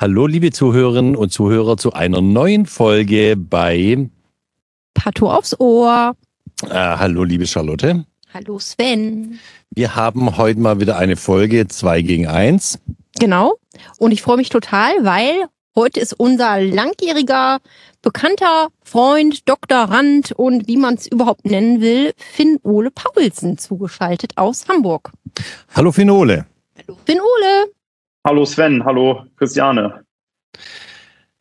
Hallo, liebe Zuhörerinnen und Zuhörer, zu einer neuen Folge bei Pato aufs Ohr. Äh, hallo, liebe Charlotte. Hallo, Sven. Wir haben heute mal wieder eine Folge 2 gegen 1. Genau. Und ich freue mich total, weil heute ist unser langjähriger bekannter Freund, Doktorand und wie man es überhaupt nennen will, Finn Ole Paulsen zugeschaltet aus Hamburg. Hallo, Finn Ole. Hallo, Finn Ole. Hallo Sven, hallo Christiane.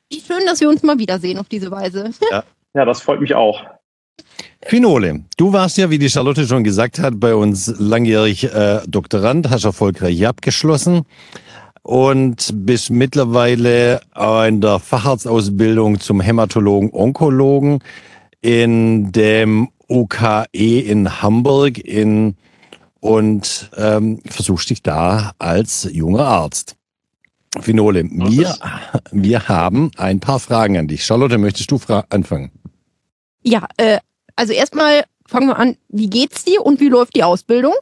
Wie schön, dass wir uns mal wiedersehen auf diese Weise. Ja, ja das freut mich auch. Finole, du warst ja, wie die Charlotte schon gesagt hat, bei uns langjährig äh, Doktorand, hast erfolgreich abgeschlossen und bist mittlerweile in der Facharztausbildung zum Hämatologen Onkologen in dem UKE in Hamburg in und ähm, versuchst dich da als junger Arzt. Finole, wir, wir haben ein paar Fragen an dich. Charlotte, möchtest du anfangen? Ja, äh, also erstmal fangen wir an, wie geht's dir und wie läuft die Ausbildung?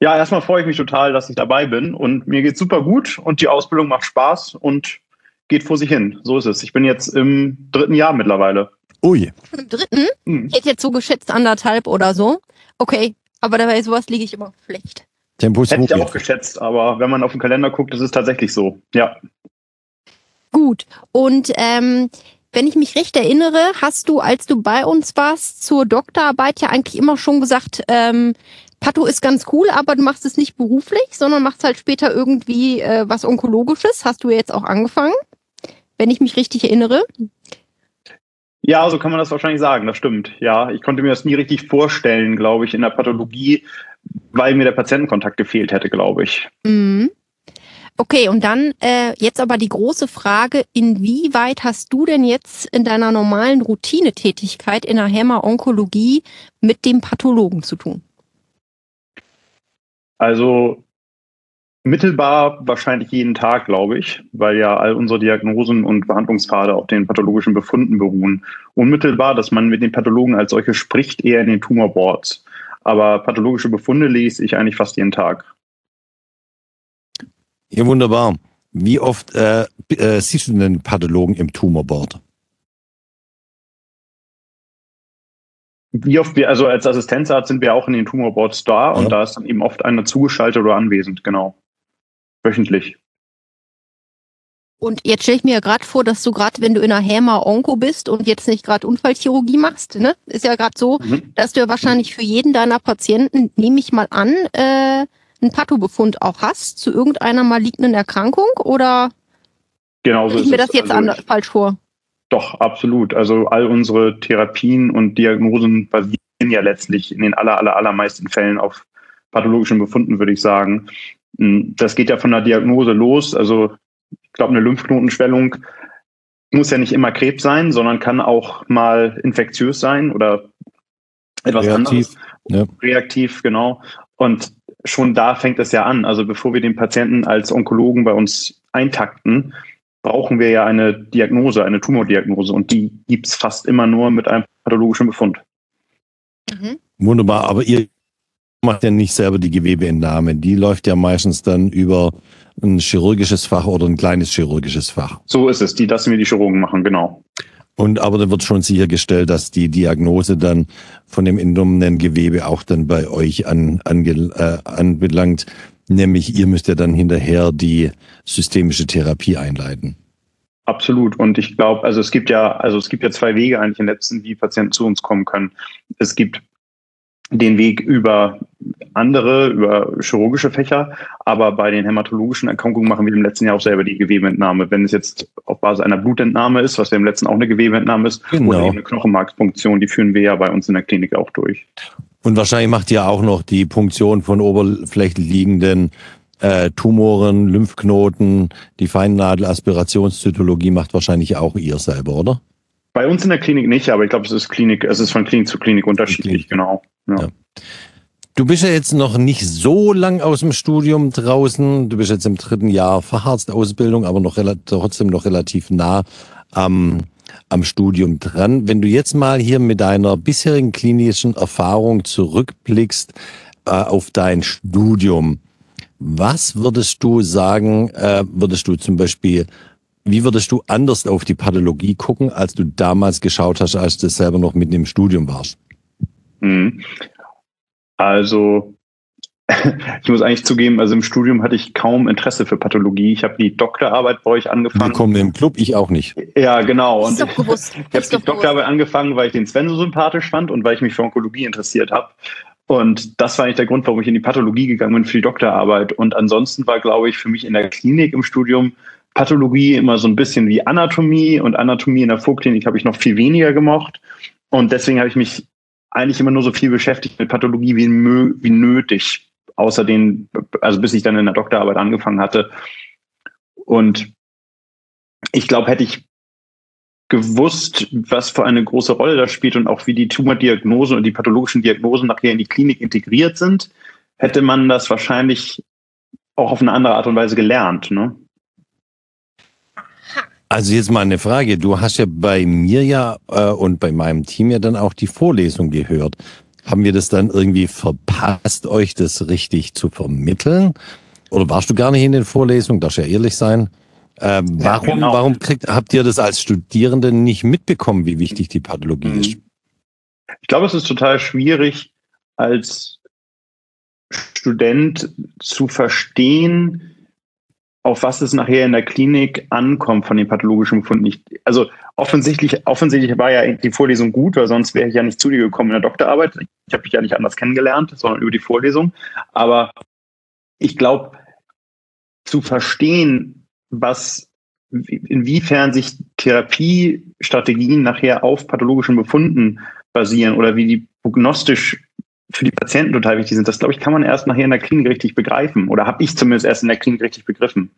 Ja, erstmal freue ich mich total, dass ich dabei bin und mir geht's super gut und die Ausbildung macht Spaß und geht vor sich hin. So ist es. Ich bin jetzt im dritten Jahr mittlerweile. Ui. Im dritten? Hm. Ich hätte jetzt so geschätzt anderthalb oder so. Okay, aber dabei sowas liege ich immer schlecht. Tempo ist Hätte ich auch geschätzt, aber wenn man auf den Kalender guckt, ist es tatsächlich so. Ja. Gut. Und ähm, wenn ich mich recht erinnere, hast du, als du bei uns warst, zur Doktorarbeit ja eigentlich immer schon gesagt, ähm, Pato ist ganz cool, aber du machst es nicht beruflich, sondern machst halt später irgendwie äh, was Onkologisches. Hast du jetzt auch angefangen, wenn ich mich richtig erinnere? Ja, so kann man das wahrscheinlich sagen, das stimmt. Ja, ich konnte mir das nie richtig vorstellen, glaube ich, in der Pathologie, weil mir der Patientenkontakt gefehlt hätte, glaube ich. Mhm. Okay, und dann äh, jetzt aber die große Frage, inwieweit hast du denn jetzt in deiner normalen Routinetätigkeit in der Häma-Onkologie mit dem Pathologen zu tun? Also mittelbar wahrscheinlich jeden Tag, glaube ich, weil ja all unsere Diagnosen und Behandlungspfade auf den pathologischen Befunden beruhen. Unmittelbar, dass man mit den Pathologen als solche spricht, eher in den Tumorboards. Aber pathologische Befunde lese ich eigentlich fast jeden Tag. Ja, wunderbar. Wie oft äh, äh, siehst du denn Pathologen im Tumorboard? Wie oft wir, also als Assistenzarzt sind wir auch in den Tumorboards da ja. und da ist dann eben oft einer zugeschaltet oder anwesend, genau. Wöchentlich. Und jetzt stelle ich mir ja gerade vor, dass du gerade, wenn du in einer Häma-Onko bist und jetzt nicht gerade Unfallchirurgie machst, ne, ist ja gerade so, mhm. dass du ja wahrscheinlich für jeden deiner Patienten, nehme ich mal an, äh, einen Pathobefund auch hast zu irgendeiner malignen Erkrankung oder genau so ich mir das jetzt also anders, falsch vor? Doch, absolut. Also all unsere Therapien und Diagnosen basieren ja letztlich in den aller, aller, allermeisten Fällen auf pathologischen Befunden, würde ich sagen. Hm, das geht ja von der Diagnose los. Also ich glaube, eine Lymphknotenschwellung muss ja nicht immer Krebs sein, sondern kann auch mal infektiös sein oder etwas Reaktiv, anderes. Ja. Reaktiv, genau. Und schon da fängt es ja an. Also bevor wir den Patienten als Onkologen bei uns eintakten, brauchen wir ja eine Diagnose, eine Tumordiagnose. Und die gibt es fast immer nur mit einem pathologischen Befund. Mhm. Wunderbar, aber ihr macht ja nicht selber die Gewebeentnahme. Die läuft ja meistens dann über ein chirurgisches Fach oder ein kleines chirurgisches Fach. So ist es, die lassen wir die Chirurgen machen, genau. Und aber da wird schon sichergestellt, dass die Diagnose dann von dem entnommenen Gewebe auch dann bei euch an, ange, äh, anbelangt. Nämlich ihr müsst ja dann hinterher die systemische Therapie einleiten. Absolut. Und ich glaube, also es gibt ja, also es gibt ja zwei Wege eigentlich im letzten, wie Patienten zu uns kommen können. Es gibt den Weg über andere, über chirurgische Fächer, aber bei den hämatologischen Erkrankungen machen wir im letzten Jahr auch selber die Gewebeentnahme. Wenn es jetzt auf Basis einer Blutentnahme ist, was ja im letzten auch eine Gewebeentnahme ist, genau. oder eine Knochenmarkspunktion, die führen wir ja bei uns in der Klinik auch durch. Und wahrscheinlich macht ihr auch noch die Punktion von oberflächlich liegenden äh, Tumoren, Lymphknoten, die Feinnadelaspirationszytologie macht wahrscheinlich auch ihr selber, oder? Bei uns in der Klinik nicht, aber ich glaube, es ist Klinik, es ist von Klinik zu Klinik unterschiedlich, Klinik. genau. Ja. Ja. Du bist ja jetzt noch nicht so lang aus dem Studium draußen. Du bist jetzt im dritten Jahr Facharztausbildung, aber noch trotzdem noch relativ nah am, am Studium dran. Wenn du jetzt mal hier mit deiner bisherigen klinischen Erfahrung zurückblickst äh, auf dein Studium, Was würdest du sagen, äh, würdest du zum Beispiel, wie würdest du anders auf die Pathologie gucken, als du damals geschaut hast, als du selber noch mitten im Studium warst? Mhm. Also ich muss eigentlich zugeben, also im Studium hatte ich kaum Interesse für Pathologie. Ich habe die Doktorarbeit bei euch angefangen. Willkommen im Club, ich auch nicht. Ja, genau. Und ich habe die Doktorarbeit angefangen, weil ich den Sven so sympathisch fand und weil ich mich für Onkologie interessiert habe. Und das war eigentlich der Grund, warum ich in die Pathologie gegangen bin für die Doktorarbeit. Und ansonsten war, glaube ich, für mich in der Klinik im Studium Pathologie immer so ein bisschen wie Anatomie und Anatomie in der Vorklinik habe ich noch viel weniger gemocht. Und deswegen habe ich mich eigentlich immer nur so viel beschäftigt mit Pathologie wie, wie nötig außer den, also bis ich dann in der Doktorarbeit angefangen hatte. Und ich glaube, hätte ich gewusst, was für eine große Rolle das spielt und auch wie die Tumordiagnose und die pathologischen Diagnosen nachher in die Klinik integriert sind, hätte man das wahrscheinlich auch auf eine andere Art und Weise gelernt. Ne? Also jetzt mal eine Frage. Du hast ja bei mir ja äh, und bei meinem Team ja dann auch die Vorlesung gehört. Haben wir das dann irgendwie verpasst, euch das richtig zu vermitteln? Oder warst du gar nicht in den Vorlesungen? Darfst ja ehrlich sein. Ja, warum genau. warum kriegt, habt ihr das als Studierende nicht mitbekommen, wie wichtig die Pathologie mhm. ist? Ich glaube, es ist total schwierig, als Student zu verstehen, auf was es nachher in der Klinik ankommt von den pathologischen Befunden. Ich, also offensichtlich, offensichtlich war ja die Vorlesung gut, weil sonst wäre ich ja nicht zu dir gekommen in der Doktorarbeit. Ich habe dich ja nicht anders kennengelernt, sondern über die Vorlesung. Aber ich glaube, zu verstehen, was, inwiefern sich Therapiestrategien nachher auf pathologischen Befunden basieren oder wie die prognostisch für die Patienten total wichtig sind. Das, glaube ich, kann man erst nachher in der Klinik richtig begreifen. Oder habe ich zumindest erst in der Klinik richtig begriffen.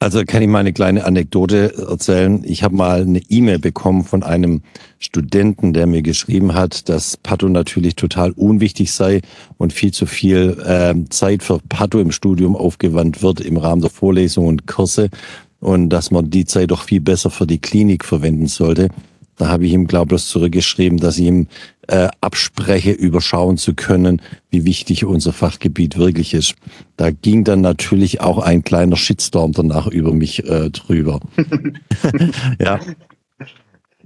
Also kann ich mal eine kleine Anekdote erzählen. Ich habe mal eine E-Mail bekommen von einem Studenten, der mir geschrieben hat, dass Patho natürlich total unwichtig sei und viel zu viel äh, Zeit für Patho im Studium aufgewandt wird im Rahmen der Vorlesungen und Kurse und dass man die Zeit doch viel besser für die Klinik verwenden sollte. Da habe ich ihm, glaube ich, zurückgeschrieben, dass ich ihm äh, abspreche, überschauen zu können, wie wichtig unser Fachgebiet wirklich ist. Da ging dann natürlich auch ein kleiner Shitstorm danach über mich äh, drüber. ja.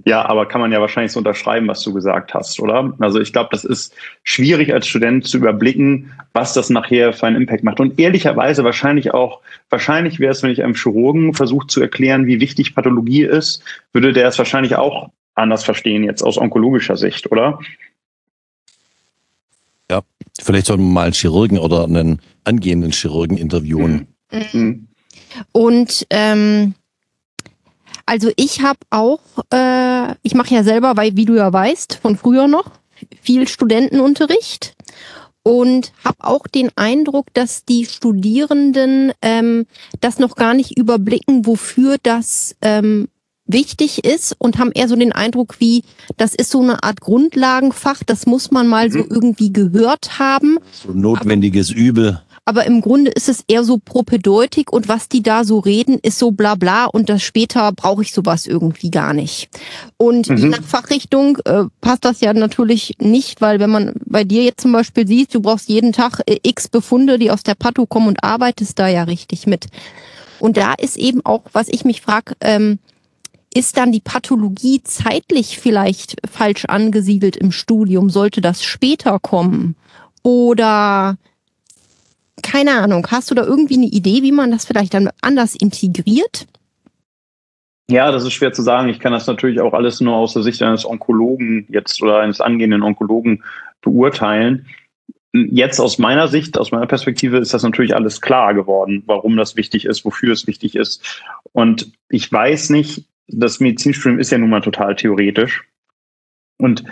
Ja, aber kann man ja wahrscheinlich so unterschreiben, was du gesagt hast, oder? Also ich glaube, das ist schwierig als Student zu überblicken, was das nachher für einen Impact macht. Und ehrlicherweise wahrscheinlich auch, wahrscheinlich wäre es, wenn ich einem Chirurgen versucht zu erklären, wie wichtig Pathologie ist, würde der es wahrscheinlich auch anders verstehen, jetzt aus onkologischer Sicht, oder? Ja, vielleicht sollten wir mal einen Chirurgen oder einen angehenden Chirurgen interviewen. Mhm. mhm. Und ähm, also ich habe auch, äh, ich mache ja selber, weil wie du ja weißt, von früher noch viel Studentenunterricht und habe auch den Eindruck, dass die Studierenden ähm, das noch gar nicht überblicken, wofür das ähm, wichtig ist und haben eher so den Eindruck, wie das ist so eine Art Grundlagenfach, das muss man mal mhm. so irgendwie gehört haben. So notwendiges aber, Übel. Aber im Grunde ist es eher so propedeutik und was die da so reden, ist so bla bla und das später brauche ich sowas irgendwie gar nicht. Und mhm. je nach Fachrichtung äh, passt das ja natürlich nicht, weil wenn man bei dir jetzt zum Beispiel sieht, du brauchst jeden Tag äh, x Befunde, die aus der Patho kommen und arbeitest da ja richtig mit. Und da ist eben auch, was ich mich frage, ähm, ist dann die Pathologie zeitlich vielleicht falsch angesiedelt im Studium? Sollte das später kommen? Oder keine Ahnung, hast du da irgendwie eine Idee, wie man das vielleicht dann anders integriert? Ja, das ist schwer zu sagen. Ich kann das natürlich auch alles nur aus der Sicht eines Onkologen jetzt oder eines angehenden Onkologen beurteilen. Jetzt aus meiner Sicht, aus meiner Perspektive ist das natürlich alles klar geworden, warum das wichtig ist, wofür es wichtig ist. Und ich weiß nicht, das Medizinstudium ist ja nun mal total theoretisch. Und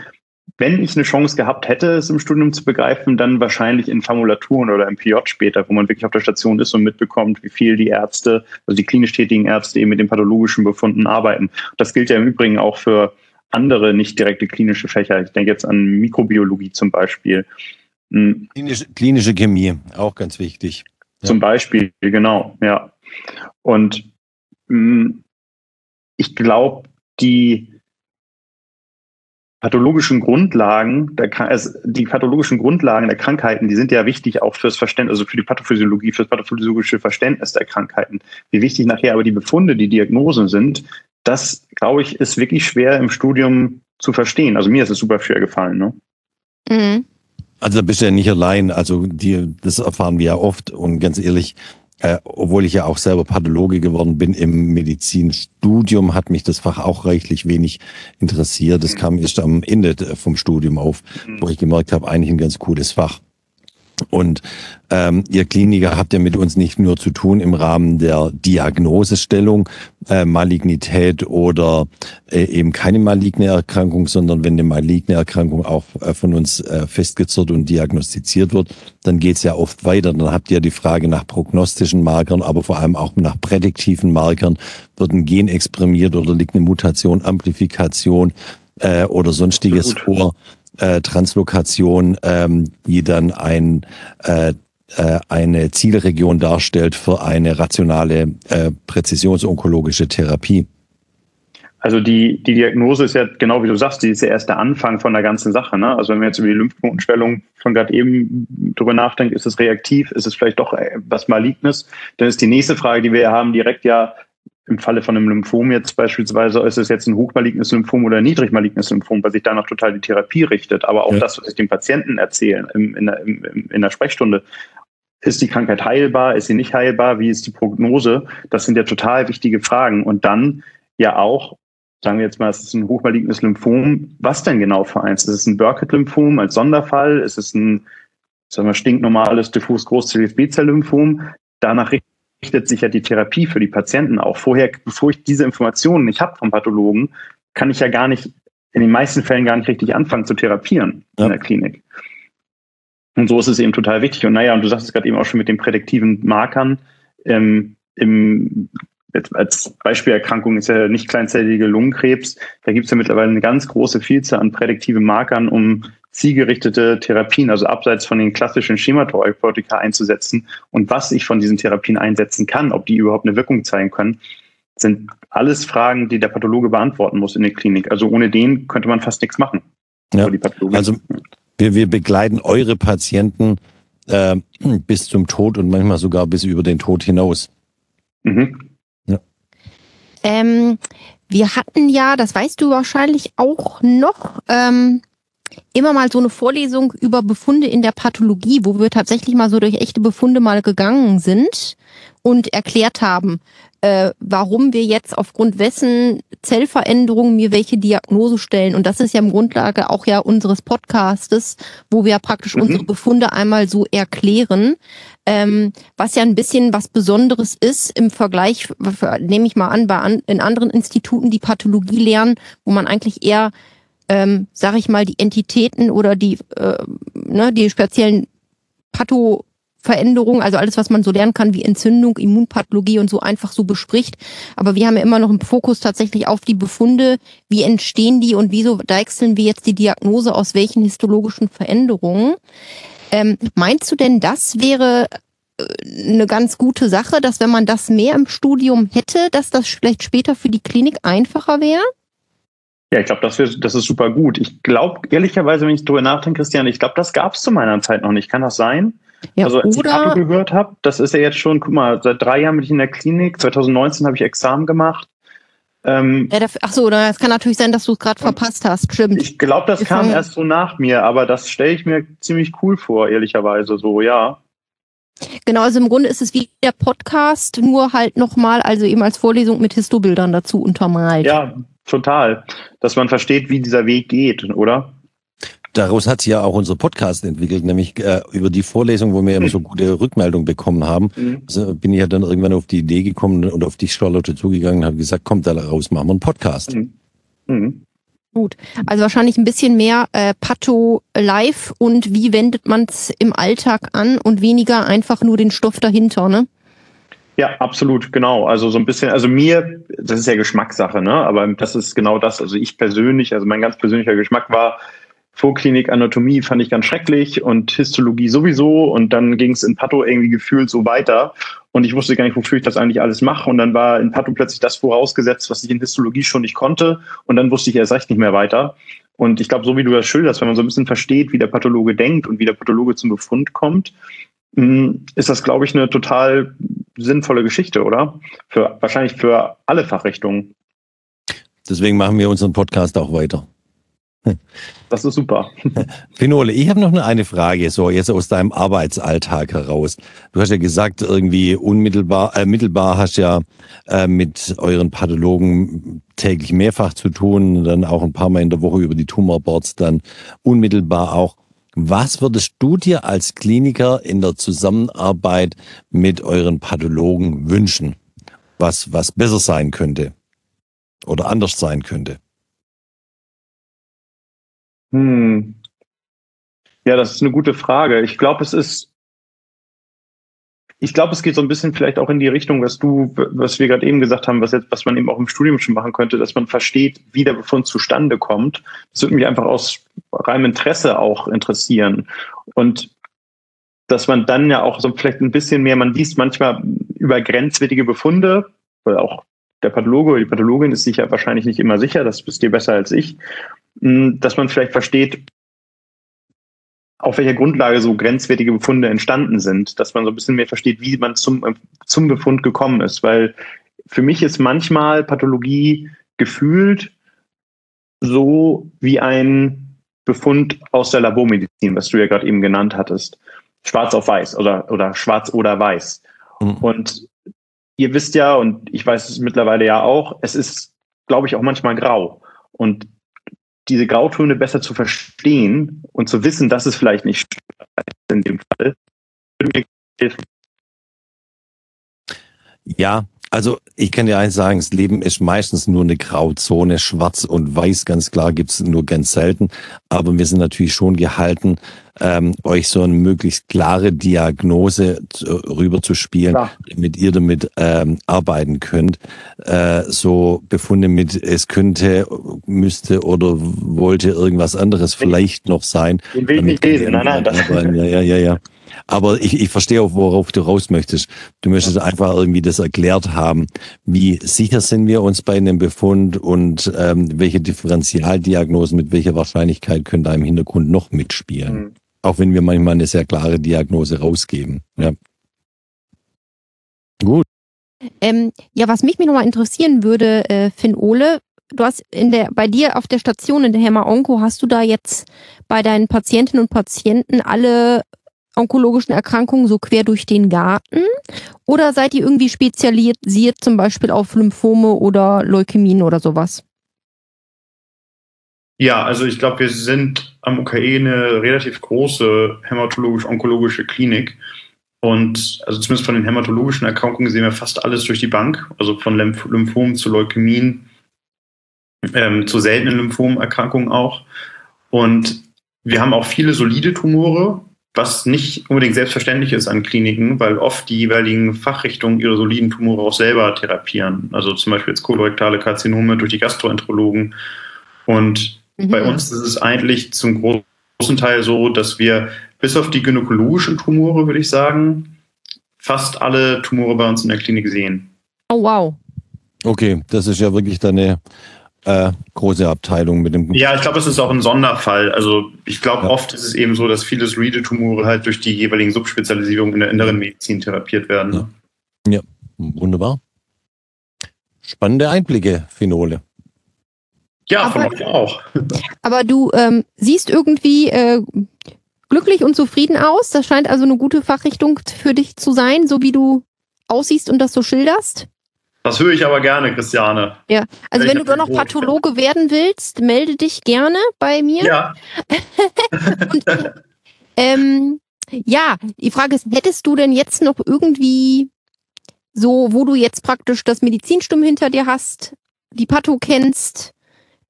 wenn ich eine Chance gehabt hätte, es im Studium zu begreifen, dann wahrscheinlich in Formulaturen oder im PJ später, wo man wirklich auf der Station ist und mitbekommt, wie viel die Ärzte, also die klinisch tätigen Ärzte eben mit den pathologischen Befunden arbeiten. Das gilt ja im Übrigen auch für andere nicht direkte klinische Fächer. Ich denke jetzt an Mikrobiologie zum Beispiel. Hm. Klinische, klinische Chemie, auch ganz wichtig. Zum ja. Beispiel, genau, ja. Und mh, hm, ich glaube, die pathologischen Grundlagen, der, also die pathologischen Grundlagen der Krankheiten, die sind ja wichtig auch fürs Verständnis, also für die Pathophysiologie, fürs pathophysiologische Verständnis der Krankheiten. Wie wichtig nachher aber die Befunde, die Diagnosen sind, das, glaube ich, ist wirklich schwer im Studium zu verstehen. Also mir ist es super schwer gefallen. Ne? Mhm. Also da bist du ja nicht allein. Also die, das erfahren wir ja oft. Und ganz ehrlich, äh, obwohl ich ja auch selber Pathologe geworden bin im Medizinstudium, hat mich das Fach auch reichlich wenig interessiert. Das kam erst am Ende vom Studium auf, wo ich gemerkt habe, eigentlich ein ganz cooles Fach. Und ähm, ihr Kliniker habt ja mit uns nicht nur zu tun im Rahmen der Diagnosestellung, äh, Malignität oder äh, eben keine maligne Erkrankung, sondern wenn eine maligne Erkrankung auch äh, von uns äh, festgezurrt und diagnostiziert wird, dann geht's ja oft weiter. Dann habt ihr die Frage nach prognostischen Markern, aber vor allem auch nach prädiktiven Markern. Wird ein Gen exprimiert oder liegt eine Mutation, Amplifikation äh, oder sonstiges vor? Äh, Translokation, ähm, die dann ein, äh, äh, eine Zielregion darstellt für eine rationale äh, präzisionsonkologische Therapie. Also die, die Diagnose ist ja genau wie du sagst, die ist ja erst der Anfang von der ganzen Sache. Ne? Also wenn wir jetzt über die Lymphknotenschwellung schon gerade eben drüber nachdenken, ist es reaktiv, ist es vielleicht doch äh, was Malignes, dann ist die nächste Frage, die wir haben, direkt ja, im Falle von einem Lymphom jetzt beispielsweise, ist es jetzt ein hochmalignes Lymphom oder ein niedrigmalignes Lymphom, weil sich danach total die Therapie richtet. Aber auch ja. das, was ich dem Patienten erzähle in, in, in, in der Sprechstunde, ist die Krankheit heilbar, ist sie nicht heilbar, wie ist die Prognose? Das sind ja total wichtige Fragen. Und dann ja auch, sagen wir jetzt mal, es ist ein hochmalignes Lymphom. Was denn genau für eins? Ist es ein Burkitt-Lymphom als Sonderfall? Ist es ein, sagen wir, stinknormales diffus großzelliges B-Zell-Lymphom? Danach richtet richtet sich ja die Therapie für die Patienten auch. Vorher, bevor ich diese Informationen nicht habe vom Pathologen, kann ich ja gar nicht, in den meisten Fällen gar nicht richtig anfangen zu therapieren ja. in der Klinik. Und so ist es eben total wichtig. Und naja, und du sagst es gerade eben auch schon mit den prädiktiven Markern. Ähm, im, als Beispielerkrankung ist ja nicht kleinzellige Lungenkrebs. Da gibt es ja mittlerweile eine ganz große Vielzahl an prädiktiven Markern, um zielgerichtete Therapien, also abseits von den klassischen Schematherapeutika einzusetzen und was ich von diesen Therapien einsetzen kann, ob die überhaupt eine Wirkung zeigen können, sind alles Fragen, die der Pathologe beantworten muss in der Klinik. Also ohne den könnte man fast nichts machen. Ja, also wir, wir begleiten eure Patienten äh, bis zum Tod und manchmal sogar bis über den Tod hinaus. Mhm. Ja. Ähm, wir hatten ja, das weißt du wahrscheinlich auch noch, ähm, immer mal so eine Vorlesung über Befunde in der Pathologie, wo wir tatsächlich mal so durch echte Befunde mal gegangen sind und erklärt haben, äh, warum wir jetzt aufgrund wessen Zellveränderungen mir welche Diagnose stellen. Und das ist ja im Grundlage auch ja unseres Podcastes, wo wir praktisch mhm. unsere Befunde einmal so erklären. Ähm, was ja ein bisschen was Besonderes ist im Vergleich, nehme ich mal an, bei an, in anderen Instituten, die Pathologie lernen, wo man eigentlich eher ähm, sage ich mal, die Entitäten oder die, äh, ne, die speziellen Pathoveränderungen, also alles, was man so lernen kann, wie Entzündung, Immunpathologie und so einfach so bespricht. Aber wir haben ja immer noch einen Fokus tatsächlich auf die Befunde. Wie entstehen die und wieso deichseln wir jetzt die Diagnose aus welchen histologischen Veränderungen? Ähm, meinst du denn, das wäre äh, eine ganz gute Sache, dass wenn man das mehr im Studium hätte, dass das vielleicht später für die Klinik einfacher wäre? Ja, ich glaube, das, das ist super gut. Ich glaube, ehrlicherweise, wenn ich darüber nachdenke, Christian, ich glaube, das gab es zu meiner Zeit noch nicht. Kann das sein? Ja, also als oder ich Pato gehört habe, das ist ja jetzt schon, guck mal, seit drei Jahren bin ich in der Klinik. 2019 habe ich Examen gemacht. Ähm, ja, ach so, das kann natürlich sein, dass du es gerade verpasst hast. Stimmt. Ich glaube, das Wir kam erst so nach mir, aber das stelle ich mir ziemlich cool vor, ehrlicherweise. So, ja. Genau, also im Grunde ist es wie der Podcast, nur halt nochmal, also eben als Vorlesung mit Histobildern dazu untermalt. Ja, total. Dass man versteht, wie dieser Weg geht, oder? Daraus hat sich ja auch unser Podcast entwickelt, nämlich äh, über die Vorlesung, wo wir immer so gute Rückmeldungen bekommen haben, mhm. also bin ich ja dann irgendwann auf die Idee gekommen und auf dich, Charlotte, zugegangen und habe gesagt, kommt da raus, machen wir einen Podcast. Mhm. Mhm. Gut, also wahrscheinlich ein bisschen mehr äh, Patho live und wie wendet man es im Alltag an und weniger einfach nur den Stoff dahinter, ne? Ja, absolut, genau. Also so ein bisschen, also mir, das ist ja Geschmackssache, ne? Aber das ist genau das. Also ich persönlich, also mein ganz persönlicher Geschmack war, Vorklinik Anatomie fand ich ganz schrecklich und Histologie sowieso und dann ging es in Patho irgendwie gefühlt so weiter und ich wusste gar nicht, wofür ich das eigentlich alles mache und dann war in Patho plötzlich das vorausgesetzt, was ich in Histologie schon nicht konnte und dann wusste ich erst recht nicht mehr weiter und ich glaube, so wie du das schilderst, wenn man so ein bisschen versteht, wie der Pathologe denkt und wie der Pathologe zum Befund kommt, mm, ist das, glaube ich, eine total sinnvolle Geschichte, oder? Für, wahrscheinlich für alle Fachrichtungen. Deswegen machen wir unseren Podcast auch weiter. Das ist super. Finole, ich habe noch eine Frage, so jetzt aus deinem Arbeitsalltag heraus. Du hast ja gesagt, irgendwie unmittelbar, äh, mittelbar hast ja äh, mit euren Pathologen täglich mehrfach zu tun, dann auch ein paar Mal in der Woche über die Tumorboards, dann unmittelbar auch. Was würdest du dir als Kliniker in der Zusammenarbeit mit euren Pathologen wünschen? Was, was besser sein könnte oder anders sein könnte? Hm. Ja, das ist eine gute Frage. Ich glaube, es ist, ich glaube, es geht so ein bisschen vielleicht auch in die Richtung, was du, was wir gerade eben gesagt haben, was jetzt, was man eben auch im Studium schon machen könnte, dass man versteht, wie der Befund zustande kommt. Das würde mich einfach aus reinem Interesse auch interessieren. Und dass man dann ja auch so vielleicht ein bisschen mehr, man liest manchmal über grenzwertige Befunde, weil auch der Pathologe oder die Pathologin ist sich ja wahrscheinlich nicht immer sicher, das wisst ihr besser als ich. Hm, dass man vielleicht versteht, auf welcher Grundlage so grenzwertige Befunde entstanden sind, dass man so ein bisschen mehr versteht, wie man zum, zum Befund gekommen ist. Weil für mich ist manchmal Pathologie gefühlt so wie ein Befund aus der Labormedizin, was du ja gerade eben genannt hattest. Schwarz auf weiß oder, oder schwarz oder weiß. Mhm. Und ihr wisst ja, und ich weiß es mittlerweile ja auch, es ist, glaube ich, auch manchmal grau. Und diese Grautöne besser zu verstehen und zu wissen, dass es vielleicht nicht in dem Fall, würde mir helfen. Ja, also ich kann dir eins sagen, das Leben ist meistens nur eine Grauzone. Schwarz und Weiß, ganz klar, gibt's nur ganz selten. Aber wir sind natürlich schon gehalten, ähm, euch so eine möglichst klare Diagnose zu spielen, ja. damit ihr damit ähm, arbeiten könnt. Äh, so Befunde mit, es könnte, müsste oder wollte irgendwas anderes vielleicht noch sein. Den will ich nicht lesen, nein, nein. Das ja, ja, ja, ja. Aber ich, ich verstehe auch, worauf du raus möchtest. Du möchtest einfach irgendwie das erklärt haben. Wie sicher sind wir uns bei einem Befund und ähm, welche Differentialdiagnosen mit welcher Wahrscheinlichkeit können da im Hintergrund noch mitspielen? Auch wenn wir manchmal eine sehr klare Diagnose rausgeben. Ja. Gut. Ähm, ja, was mich nochmal interessieren würde, äh, Finn Ole, du hast in der, bei dir auf der Station in der Herma Onko, hast du da jetzt bei deinen Patientinnen und Patienten alle onkologischen Erkrankungen so quer durch den Garten? Oder seid ihr irgendwie spezialisiert zum Beispiel auf Lymphome oder Leukämien oder sowas? Ja, also ich glaube, wir sind am UKE eine relativ große hämatologisch-onkologische Klinik. Und also zumindest von den hämatologischen Erkrankungen sehen wir fast alles durch die Bank, also von Lymphomen zu Leukämien, ähm, zu seltenen Lymphomerkrankungen auch. Und wir haben auch viele solide Tumore, was nicht unbedingt selbstverständlich ist an Kliniken, weil oft die jeweiligen Fachrichtungen ihre soliden Tumore auch selber therapieren. Also zum Beispiel jetzt kolorektale Karzinome durch die Gastroenterologen. Und mhm. bei uns ist es eigentlich zum großen Teil so, dass wir bis auf die gynäkologischen Tumore, würde ich sagen, fast alle Tumore bei uns in der Klinik sehen. Oh wow. Okay, das ist ja wirklich deine äh, große Abteilung mit dem. Ja, ich glaube, es ist auch ein Sonderfall. Also ich glaube, ja. oft ist es eben so, dass viele Reade-Tumore halt durch die jeweiligen Subspezialisierungen in der inneren Medizin therapiert werden. Ja, ja. wunderbar. Spannende Einblicke, Phenole. Ja, aber, von euch auch. aber du ähm, siehst irgendwie äh, glücklich und zufrieden aus. Das scheint also eine gute Fachrichtung für dich zu sein, so wie du aussiehst und das so schilderst. Das höre ich aber gerne, Christiane. Ja, also wenn, wenn du doch noch Pathologe werden willst, melde dich gerne bei mir. Ja. Und, ähm, ja, die Frage ist, hättest du denn jetzt noch irgendwie so, wo du jetzt praktisch das Medizinstumm hinter dir hast, die Patho kennst,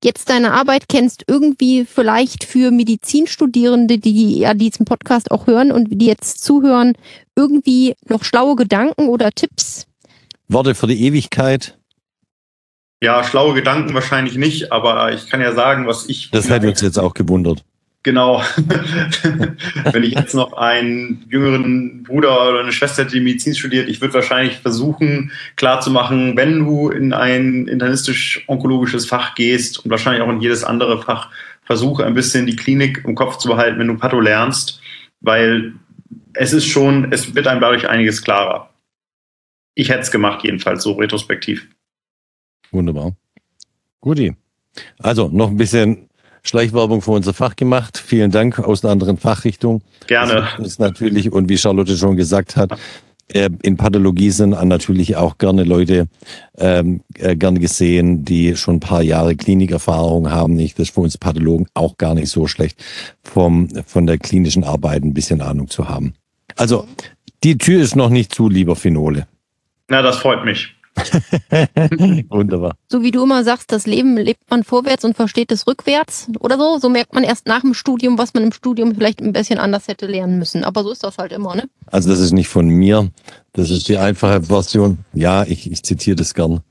jetzt deine Arbeit kennst, irgendwie vielleicht für Medizinstudierende, die ja diesen Podcast auch hören und die jetzt zuhören, irgendwie noch schlaue Gedanken oder Tipps Worte für die Ewigkeit? Ja, schlaue Gedanken wahrscheinlich nicht, aber ich kann ja sagen, was ich. Das hätte uns jetzt auch gewundert. Genau. Wenn ich jetzt noch einen jüngeren Bruder oder eine Schwester hätte, die Medizin studiert, ich würde wahrscheinlich versuchen, klarzumachen, wenn du in ein internistisch-onkologisches Fach gehst und wahrscheinlich auch in jedes andere Fach, versuche ein bisschen die Klinik im Kopf zu behalten, wenn du Patho lernst, weil es ist schon, es wird einem dadurch einiges klarer. Ich hätte es gemacht, jedenfalls so retrospektiv. Wunderbar. Guti. Also noch ein bisschen Schleichwerbung für unser Fach gemacht. Vielen Dank aus einer anderen Fachrichtung. Gerne. Das ist natürlich, und wie Charlotte schon gesagt hat, äh, in Pathologie sind natürlich auch gerne Leute ähm, äh, gern gesehen, die schon ein paar Jahre Klinikerfahrung haben. Nicht, das ist für uns Pathologen auch gar nicht so schlecht, vom, von der klinischen Arbeit ein bisschen Ahnung zu haben. Also, die Tür ist noch nicht zu, lieber Finole. Na, das freut mich. Wunderbar. So wie du immer sagst, das Leben lebt man vorwärts und versteht es rückwärts oder so. So merkt man erst nach dem Studium, was man im Studium vielleicht ein bisschen anders hätte lernen müssen. Aber so ist das halt immer, ne? Also das ist nicht von mir. Das ist die einfache Version. Ja, ich, ich zitiere das gern.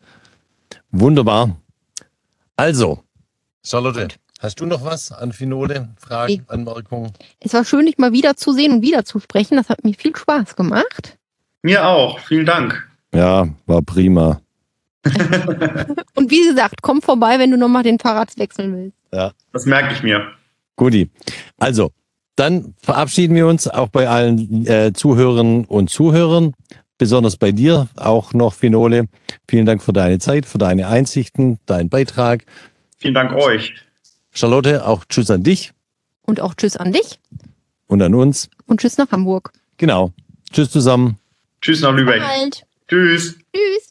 Wunderbar. Also, Charlotte, hast du noch was an Finole? Fragen, Nee. Anmerkungen? Es war schön, dich mal wieder zu sehen und wieder zu sprechen. Das hat mir viel Spaß gemacht. Mir auch. Vielen Dank. Ja, war prima. Und wie gesagt, komm vorbei, wenn du nochmal den Fahrrad wechseln willst. Ja. Das merke ich mir. Guti. Also, dann verabschieden wir uns auch bei allen äh, Zuhörern und Zuhörern, besonders bei dir auch noch, Finole. Vielen Dank für deine Zeit, für deine Einsichten, deinen Beitrag. Vielen Dank euch. Charlotte, auch Tschüss an dich Und auch Tschüss an dich und an uns. und Tschüss nach Hamburg. Genau. Tschüss zusammen. Tschüss nach Lübeck. Bald. Tschüss. Tschüss.